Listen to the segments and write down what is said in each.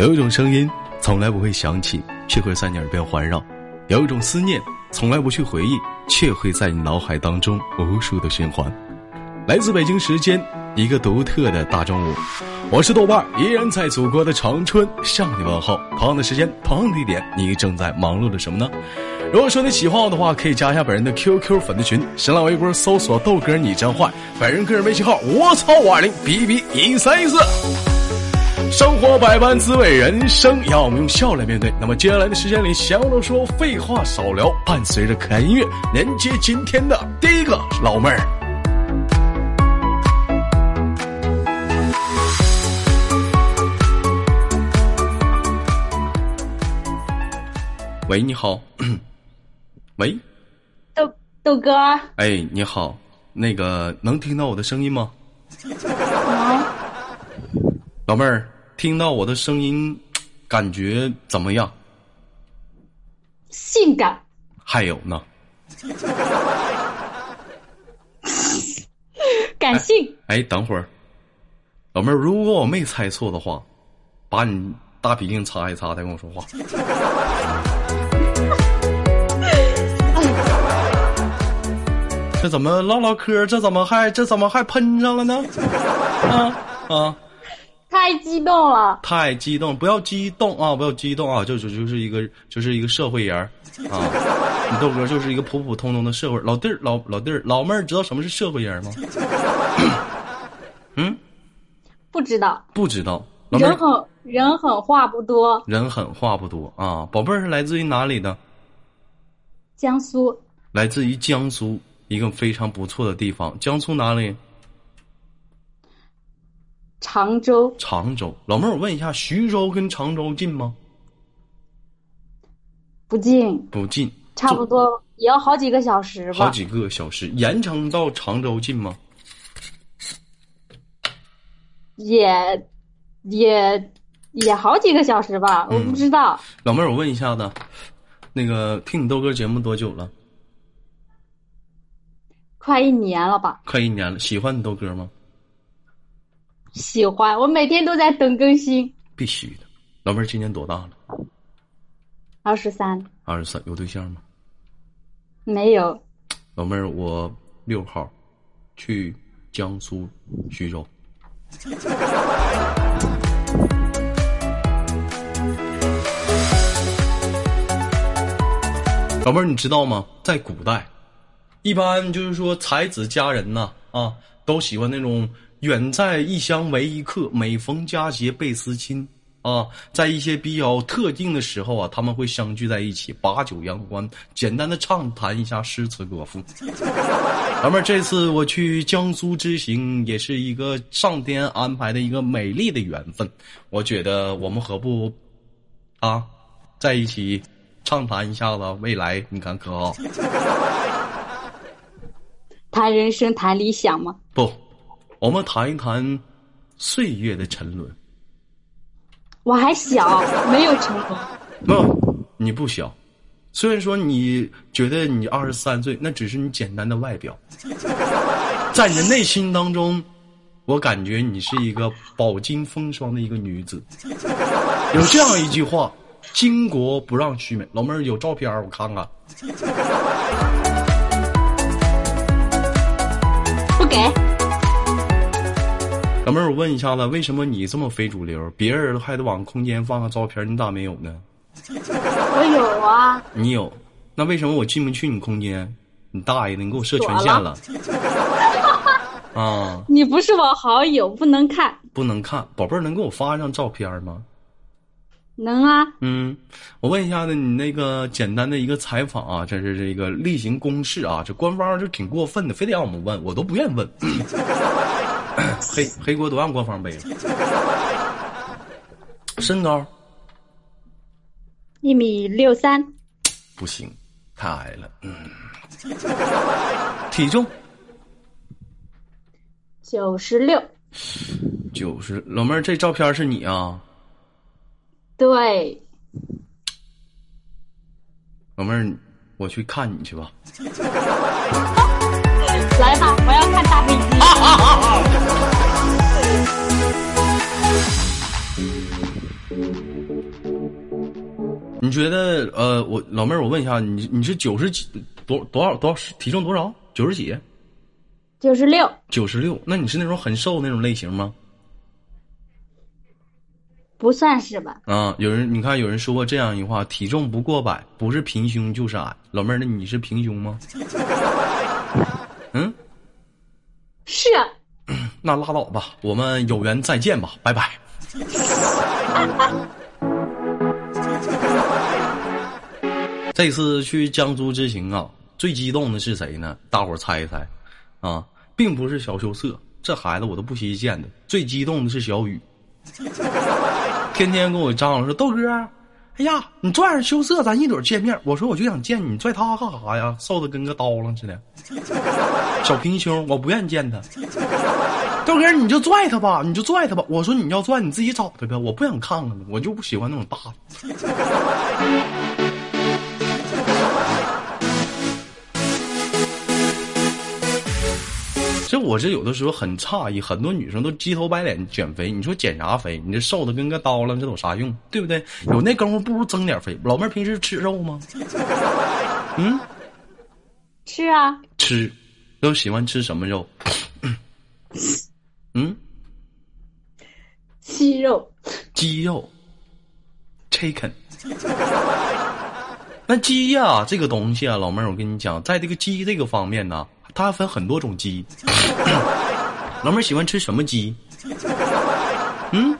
有一种声音从来不会响起，却会在你耳边环绕；有一种思念从来不去回忆，却会在你脑海当中无数的循环。来自北京时间一个独特的大中午，我是豆瓣，依然在祖国的长春向你问候。同样的时间，同样的地点，你正在忙碌着什么呢？如果说你喜欢我的话，可以加一下本人的 QQ 粉丝群，新浪微博搜索豆哥你真坏，本人个人微信号我操五二零 B B 一三一四。生活百般滋味，人生要我们用笑来面对。那么接下来的时间里，闲话少说，废话少聊，伴随着可爱音乐，连接今天的第一个老妹儿。喂，你好。喂，豆豆哥。哎，你好，那个能听到我的声音吗？啊。老妹儿，听到我的声音，感觉怎么样？性感。还有呢？感性。哎，等会儿，老妹儿，如果我没猜错的话，把你大鼻涕擦一擦，再跟我说话。这怎么唠唠嗑？这怎么还这怎么还喷上了呢？啊啊！太激动了！太激动！不要激动啊！不要激动啊！就就就是一个就是一个社会人儿啊！你豆哥就是一个普普通通的社会老弟儿老老弟儿老妹儿，知道什么是社会人吗？嗯，不知道，不知道。人狠人狠话不多，人狠话不多啊！宝贝儿是来自于哪里的？江苏。来自于江苏。一个非常不错的地方，江苏哪里？常州。常州，老妹儿，我问一下，徐州跟常州近吗？不近。不近。差不多也要好几个小时吧。好几个小时，盐城到常州近吗？也也也好几个小时吧，我不知道。老妹儿，我问一下子，那个听你豆哥节目多久了？快一年了吧？快一年了，喜欢你豆哥吗？喜欢，我每天都在等更新。必须的，老妹儿今年多大了？二十三。二十三，有对象吗？没有。老妹儿，我六号去江苏徐州。老妹儿，你知道吗？在古代。一般就是说，才子佳人呐，啊，都喜欢那种远在异乡为异客，每逢佳节倍思亲啊。在一些比较特定的时候啊，他们会相聚在一起，把酒言欢，简单的畅谈一下诗词歌赋。老妹儿，这次我去江苏之行，也是一个上天安排的一个美丽的缘分。我觉得我们何不啊，在一起畅谈一下子未来？你看可好？谈人生，谈理想吗？不，我们谈一谈岁月的沉沦。我还小，没有沉沦。不，你不小。虽然说你觉得你二十三岁，那只是你简单的外表，在你的内心当中，我感觉你是一个饱经风霜的一个女子。有这样一句话：“巾帼不让须眉。”老妹儿有照片我看看。不给老妹儿，我问一下子，为什么你这么非主流？别人还得往空间放个照片，你咋没有呢？我有啊。你有？那为什么我进不去你空间？你大爷的，你给我设权限了。啊！你不是我好友，不能看。不能看，宝贝儿，能给我发一张照片吗？能啊，嗯，我问一下子，你那个简单的一个采访啊，这是这个例行公事啊，这官方就挺过分的，非得让我们问，我都不愿意问。黑黑锅都让官方背了。身高一米六三，不行，太矮了。嗯，体重九十六，九十老妹儿，这照片是你啊？对，老妹儿，我去看你去吧。来吧，我要看大个我老妹儿，我问一下，你你是九十几多多少多少体重多少？九十几？九十六，九十六？那你是那种很瘦那种类型吗？不算是吧？啊，有人你看有人说过这样一句话：体重不过百，不是平胸就是矮。老妹儿，那你是平胸吗？嗯，是。那拉倒吧，我们有缘再见吧，拜拜。这次去江苏之行啊，最激动的是谁呢？大伙儿猜一猜，啊，并不是小羞涩，这孩子我都不稀见的。最激动的是小雨，天天跟我张罗说豆哥，哎呀，你拽着羞涩，咱一会见面。我说我就想见你，拽他干啥呀？瘦的跟个刀郎似的，小平胸，我不愿意见他。豆哥，你就拽他吧，你就拽他吧。我说你要拽，你自己找他呗，我不想看看我就不喜欢那种大的。这我这有的时候很诧异，很多女生都鸡头白脸减肥，你说减啥肥？你这瘦的跟个刀了，这有啥用？对不对？有那功夫不如增点肥。老妹儿平时吃肉吗？嗯，吃啊。吃，都喜欢吃什么肉？嗯，鸡肉。鸡肉，chicken。那鸡呀，这个东西啊，老妹儿，我跟你讲，在这个鸡这个方面呢。它分很多种鸡，老妹儿喜欢吃什么鸡？嗯，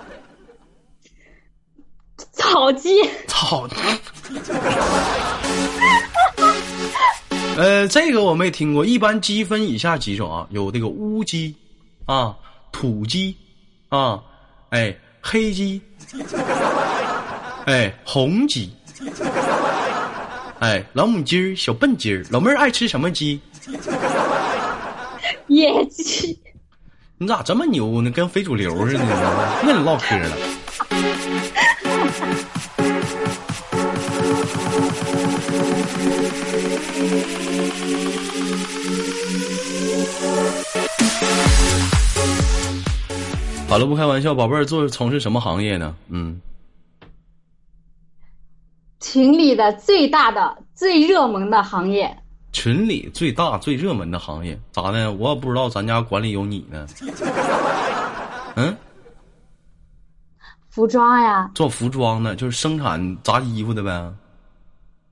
草鸡。草。呃，这个我没听过。一般鸡分以下几种啊，有这个乌鸡，啊，土鸡，啊，哎，黑鸡，哎，红鸡，哎，老母鸡儿、小笨鸡儿。老妹儿爱吃什么鸡？野鸡，你咋这么牛呢？跟非主流似的呢？跟 你唠嗑呢。好了，不开玩笑，宝贝儿做从事什么行业呢？嗯，群里的最大的、最热门的行业。群里最大最热门的行业咋的？我也不知道咱家管理有你呢。嗯，服装呀，做服装的，就是生产杂衣服的呗。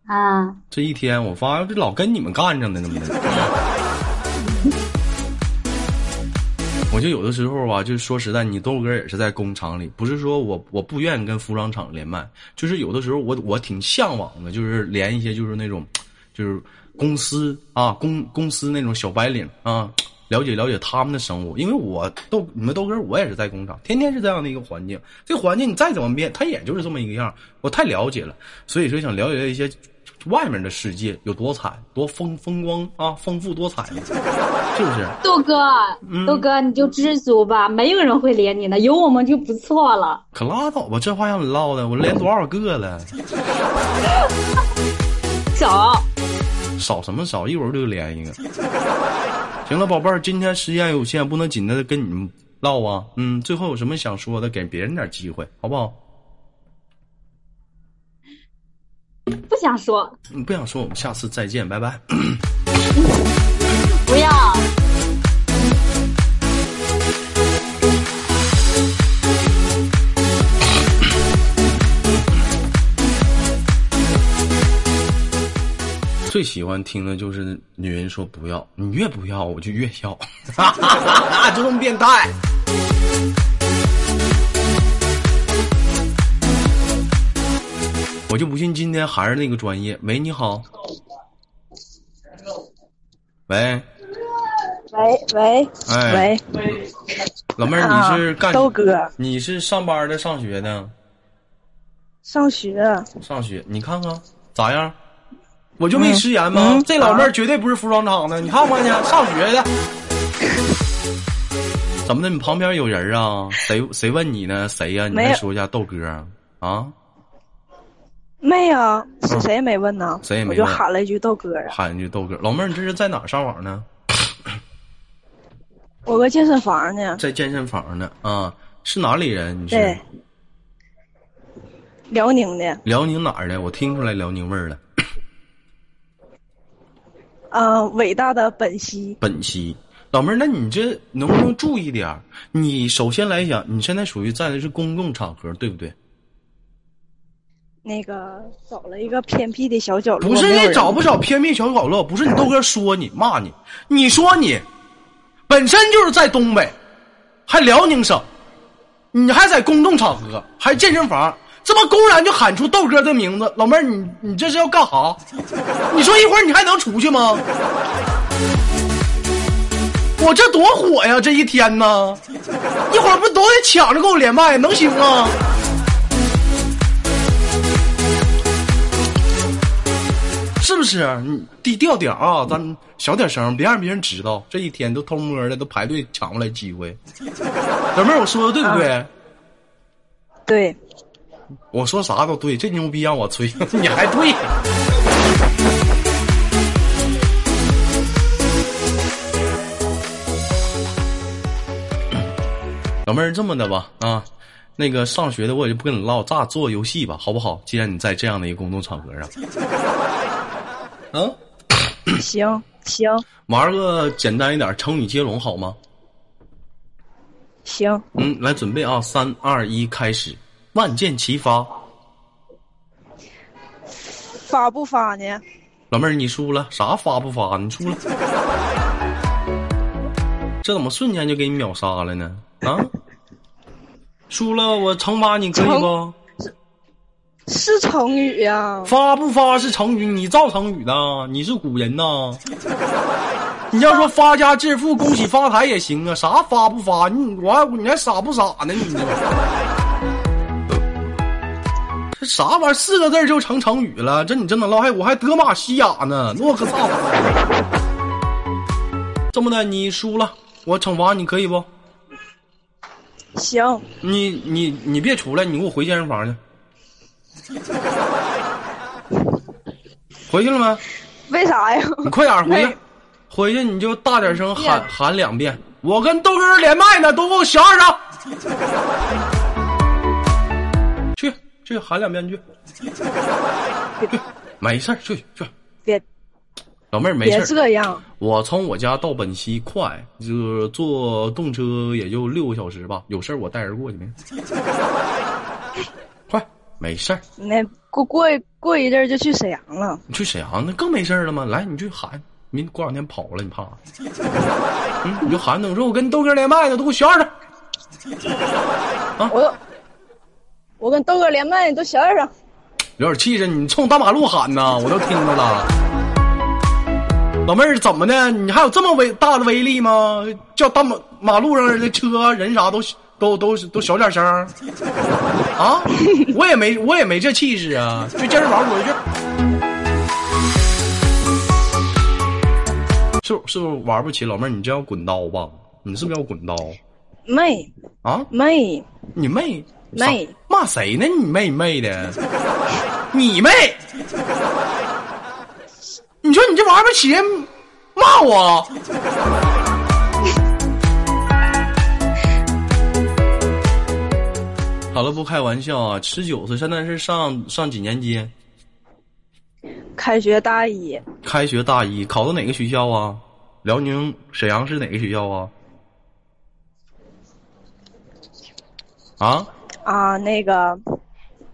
啊，这一天我发现这老跟你们干着呢，怎么的？我就有的时候吧，就是说实在，你豆哥也是在工厂里，不是说我我不愿意跟服装厂连麦，就是有的时候我我挺向往的，就是连一些就是那种，就是。公司啊，公公司那种小白领啊，了解了解他们的生活，因为我豆你们豆哥我也是在工厂，天天是这样的一个环境，这环境你再怎么变，它也就是这么一个样我太了解了，所以说想了解一些外面的世界有多彩，多风风光啊，丰富多彩，是不是？豆哥，豆哥你就知足吧，没有人会连你的，有我们就不错了。可拉倒吧，这话让你唠的，我连多少个了？少。少什么少？一会儿就连一个。行了，宝贝儿，今天时间有限，不能紧的跟你们唠啊。嗯，最后有什么想说的，给别人点机会，好不好？不想说。你不想说，我们下次再见，拜拜。不要。最喜欢听的就是女人说不要，你越不要我就越要，就这么变态。我就不信今天还是那个专业。喂，你好。喂。喂喂。哎喂。老妹儿，你是干？豆哥。你是上班的，上学的？上学。上学，你看看咋样？我就没食言吗？这老妹儿绝对不是服装厂的，你看看去，上学的。怎么的？你旁边有人啊？谁谁问你呢？谁呀？你再说一下豆哥啊？没有，是谁也没问呢？谁也没问。我就喊了一句豆哥喊一句豆哥，老妹儿，你这是在哪上网呢？我搁健身房呢。在健身房呢啊？是哪里人？你是？辽宁的，辽宁哪儿的？我听出来辽宁味儿了。啊，伟大的本兮。本兮，老妹儿，那你这能不能注意点儿？你首先来讲，你现在属于在的是公共场合，对不对？那个找了一个偏僻的小角落，不是你找不找偏僻小角落，不是你豆哥说你骂你，你说你本身就是在东北，还辽宁省，你还在公众场合，还健身房，这么公然就喊出豆哥的名字，老妹儿，你你这是要干哈？你说一会儿你还能出去吗？我这多火呀！这一天呢，一会儿不都得抢着跟我连麦，能行吗？是不是？低调点啊，咱小点声，别让别人知道。这一天都偷摸的，都排队抢过来机会。老妹儿，我说的对不对？对，我说啥都对，这牛逼让我吹，你还对。老妹儿，这么的吧，啊，那个上学的我也就不跟你唠，咱俩做个游戏吧，好不好？既然你在这样的一个公众场合上，啊，行行玩个简单一点成语接龙好吗？行，嗯，来准备啊，三二一，开始，万箭齐发。发不发呢？老妹儿，你输了，啥发不发？你输了，这怎么瞬间就给你秒杀了呢？啊，输了，我惩罚你可以不？是成语呀、发不发是成语，你造成语的，你是古人呐。你要说发家致富、恭喜发财也行啊，啥发不发？你我还你还傻不傻呢？你这这啥玩意儿？四个字儿就成成语了？这你真能唠？还我还德玛西亚呢，我可操！这么的，你输了，我惩罚你可以不？行，你你你别出来，你给我回健身房去。回去了没？为啥呀？你快点回去，回去你就大点声喊喊两遍。我跟豆哥连麦呢，都给我小点声。去去喊两遍 去，去没事儿去去。别老妹儿没别事儿，这样，我从我家到本溪快，就坐动车也就六个小时吧。有事儿我带人过去没？快，没事儿。那过过过一阵儿就去沈阳了。你去沈阳那更没事儿了吗？来，你去喊，明过两天跑了，你怕啥？嗯，你就喊等说，我跟豆哥连麦呢，都给我小点声。我我跟豆哥连麦，你都小点声。有点气势，你冲大马路喊呢，我都听着了。老妹儿怎么的？你还有这么威大的威力吗？叫大马马路上的车人啥都都都都小点声啊！我也没我也没这气势啊！去健身房回去。是是不是玩不起？老妹儿，你这要滚刀吧？你是不是要滚刀妹啊？妹你妹妹骂谁呢？你妹你妹的，你妹！你说你这玩不起人，骂我？好了，不开玩笑啊！十九岁，现在是上上几年级？开学大一，开学大一，考的哪个学校啊？辽宁沈阳市哪个学校啊？啊？啊，那个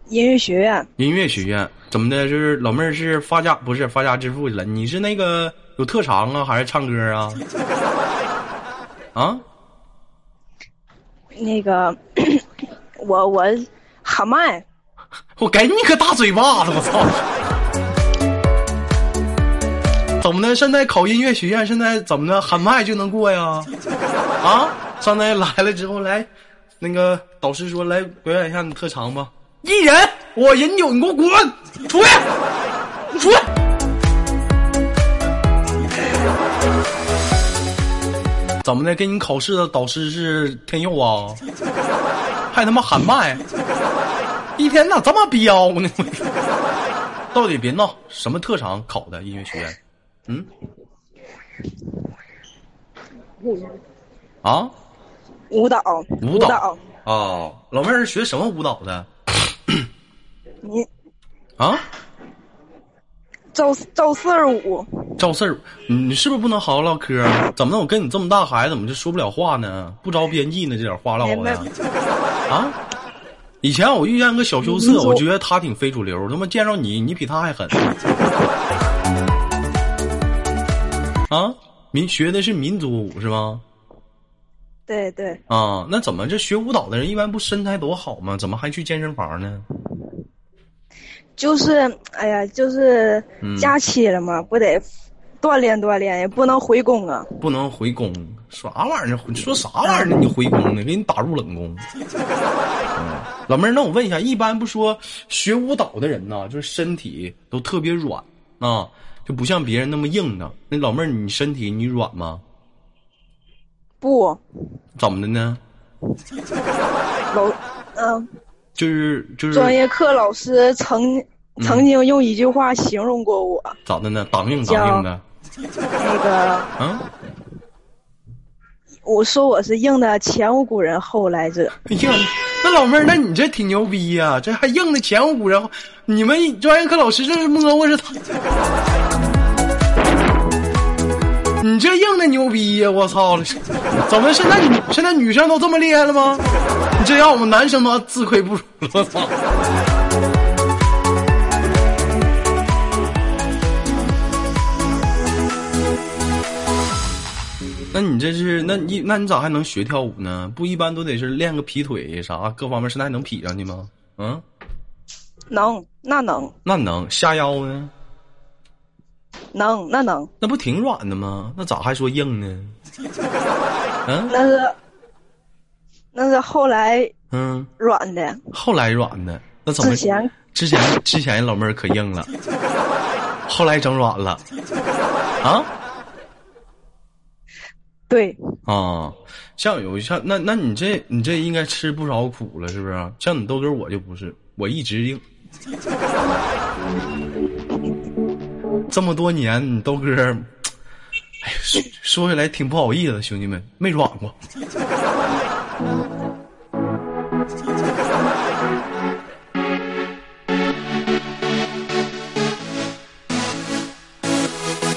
音乐学院音乐学院怎么的？就是老妹儿是发家不是发家致富去了？你是那个有特长啊，还是唱歌啊？啊？那个，我我喊麦，我给你个大嘴巴子！我操！怎么的？现在考音乐学院，现在怎么的？喊麦就能过呀？啊？上来来了之后，来，那个导师说来表演一下你特长吧。一人，我饮酒，你给我滚出去！你出去！怎么的？给你考试的导师是天佑啊？还他妈喊麦？一天咋这么彪呢？到底别闹，什么特长考的音乐学院？嗯？啊？舞蹈舞蹈蹈啊，老妹儿是学什么舞蹈的？你啊，赵赵四儿五，赵四儿，你你是不是不能好好唠嗑啊？怎么的？我跟你这么大孩子，怎么就说不了话呢？不着边际呢？这点话唠的啊！以前我遇见个小羞涩，我觉得他挺非主流，他妈见着你，你比他还狠。啊，民学的是民族舞是吗？对对，啊，那怎么这学舞蹈的人一般不身材多好吗？怎么还去健身房呢？就是哎呀，就是嗯假期了嘛，不得锻炼锻炼，也不能回宫啊。不能回宫，啥玩意儿？你说啥玩意儿呢？你回宫呢？给你打入冷宫。嗯，老妹儿，那我问一下，一般不说学舞蹈的人呢，就是身体都特别软啊，就不像别人那么硬的。那老妹儿，你身体你软吗？不，怎么的呢？老嗯、就是就是专业课老师曾曾经用一句话形容过我，咋的呢？当硬当硬的，那个嗯？我说我是硬的前无古人后来者。哎呀，那老妹儿，那你这挺牛逼呀、这还硬的前无古人后。你们专业课老师这是摸摸是他，你这硬的牛逼呀、我操了！怎么现在女现在女生都这么厉害了吗？你这让我们男生都自愧不如了，我操！那你这是那你那你咋还能学跳舞呢？不一般都得是练个劈腿啥，各方面身材能劈上去吗？嗯，能，那能，那能下腰呢？能，那能，那不挺软的吗？那咋还说硬呢？嗯那是那是后来嗯，软的，后来软的，那怎么之前之前之前老妹儿可硬了，后来整软了啊对，啊！像有像那那你这你这应该吃不少苦了，是不是？像你豆哥我就不是，我一直硬。这么多年，你豆哥，哎呀，说说起来挺不好意思的，兄弟们，没软过。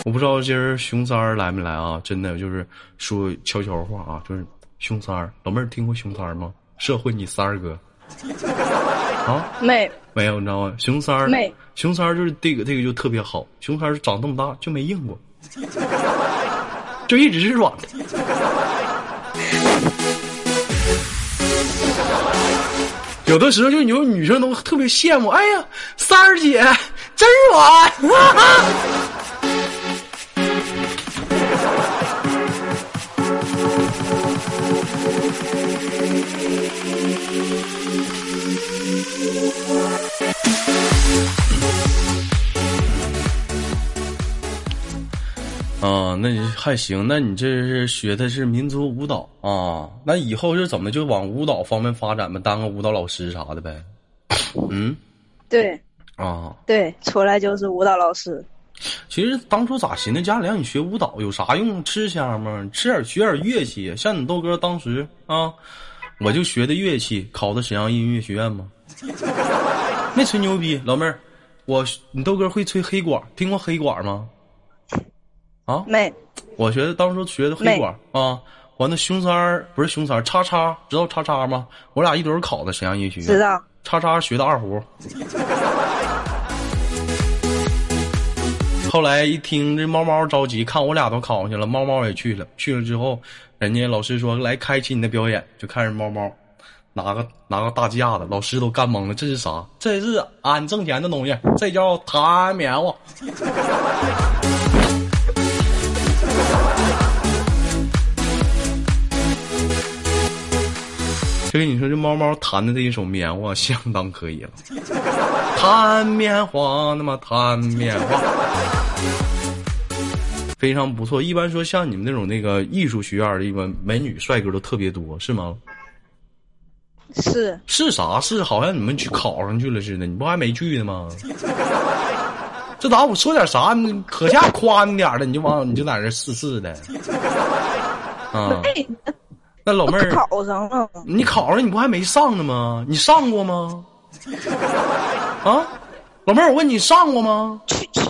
我不知道今儿熊三儿来没来啊？真的就是说悄悄话啊，就是熊三儿，老妹儿听过熊三儿吗？社会你三儿哥啊？没没有，你知道吗？熊三儿没，熊三儿就是这个这个就特别好，熊三儿长这么大就没硬过，就一直是软的。有的时候就有女生都特别羡慕，哎呀，三儿姐真软啊。啊，那你还行，那你这是学的是民族舞蹈啊？那以后是怎么就往舞蹈方面发展呗？当个舞蹈老师啥的呗？嗯对啊，对，出来就是舞蹈老师。其实当初咋寻思家里让你学舞蹈有啥用？吃香吗？吃点学点乐器，像你豆哥当时啊，我就学的乐器，考的沈阳音乐学院嘛，没吹牛逼，老妹儿，我你豆哥会吹黑管，听过黑管吗？啊，没我学的当初学的黑管啊，完那熊三儿不是熊三儿，叉叉知道叉叉吗？我俩一堆儿考的沈阳音乐学院，知道，叉叉学的二胡。后来一听这猫猫着急，看我俩都考上去了，猫猫也去了。去了之后，人家老师说来开启你的表演，就看着猫猫拿个拿个大架子，老师都干懵了，这是啥？这是俺挣钱的东西，这叫弹棉花。就跟你说，这猫猫弹的这一首棉花相当可以了，弹棉花，那么弹棉花，非常不错。一般说像你们那种那个艺术学院的，一般美女帅哥都特别多，是吗？是是啥？是好像你们去考上去了似的，你不还没去呢吗？这咋我说点啥？你可下夸你点儿了，你就往你就在这试试的。啊，哎，那老妹儿，考上了，你考上你不还没上呢吗？你上过吗？啊，老妹儿，我问你上过吗？去去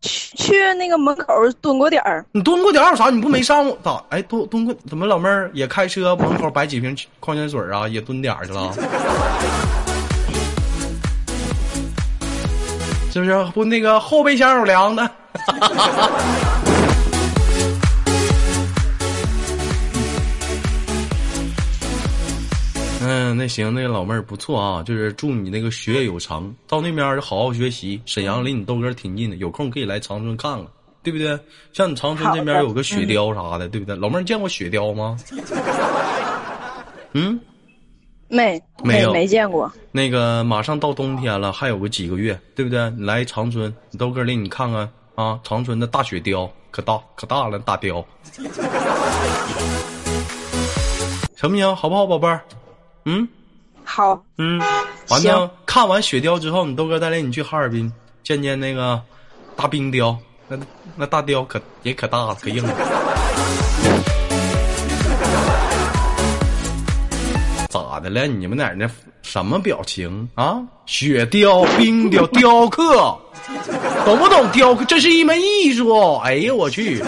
去去那个门口蹲过点儿，你蹲过点儿有啥？你不没上过咋？哎，蹲蹲过怎么？老妹儿也开车门口摆几瓶矿泉水啊？也蹲点儿去了？是不是？不那个后备箱有凉的。嗯，那行，那个老妹儿不错啊，就是祝你那个学业有成，到那边好好学习。沈阳离你豆哥挺近的，有空可以来长春看看，对不对？像你长春这边有个雪雕啥的，对不对？老妹儿见过雪雕吗？嗯，没没有没见过。那个马上到冬天了，还有个几个月，对不对？你来长春，你豆哥领你看看啊，长春的大雪雕可大可大了，大雕，行不行？好不好，宝贝儿？嗯。好，嗯，完行了，看完雪雕之后，你豆哥带领你去哈尔滨见见那个大冰雕，那那大雕可也可大了，可硬了。咋的了？你们哪儿那什么表情啊？雪雕、冰雕、雕刻，懂不懂雕刻？这是一门艺术。哎呀，我去！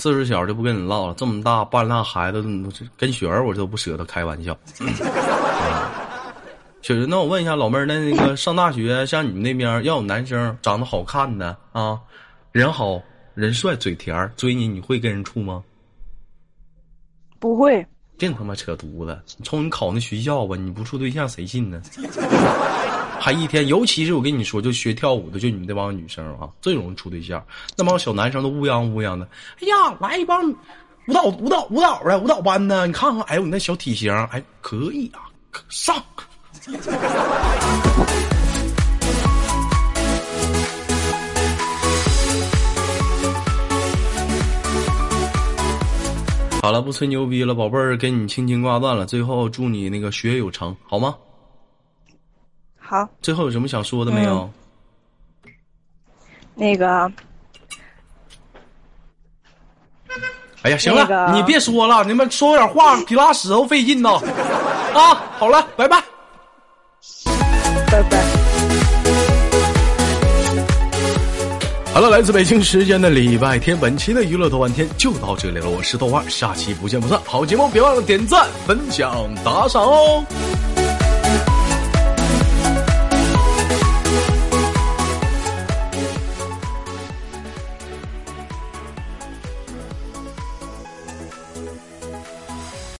四十小就不跟你唠了，这么大半拉孩子，跟雪儿我都不舍得开玩笑。雪儿，那我问一下老妹儿，那那个上大学，像你们那边要有男生长得好看的啊，人好人帅嘴甜追你，你会跟人处吗？不会，净他妈扯犊子！你瞅你考那学校吧，你不处对象谁信呢？还一天，尤其是我跟你说，就学跳舞的，就你们这帮女生啊，最容易处对象。那帮小男生都乌泱乌泱的，哎呀，来一帮舞蹈舞蹈舞蹈的舞蹈班的，你看看，哎呦，你那小体型，哎，可以啊，上。好了，不吹牛逼了，宝贝儿，给你轻轻挂断了。最后祝你那个学业有成，好吗？好，最后有什么想说的没有？那个哎呀，行了，那个你别说了，你们说点话比拉屎都费劲呢。啊，好了，拜拜。拜拜。好了，来自北京时间的礼拜天，本期的娱乐豆瓣天就到这里了。我是豆瓣，下期不见不散。好节目别忘了点赞、分享、打赏哦。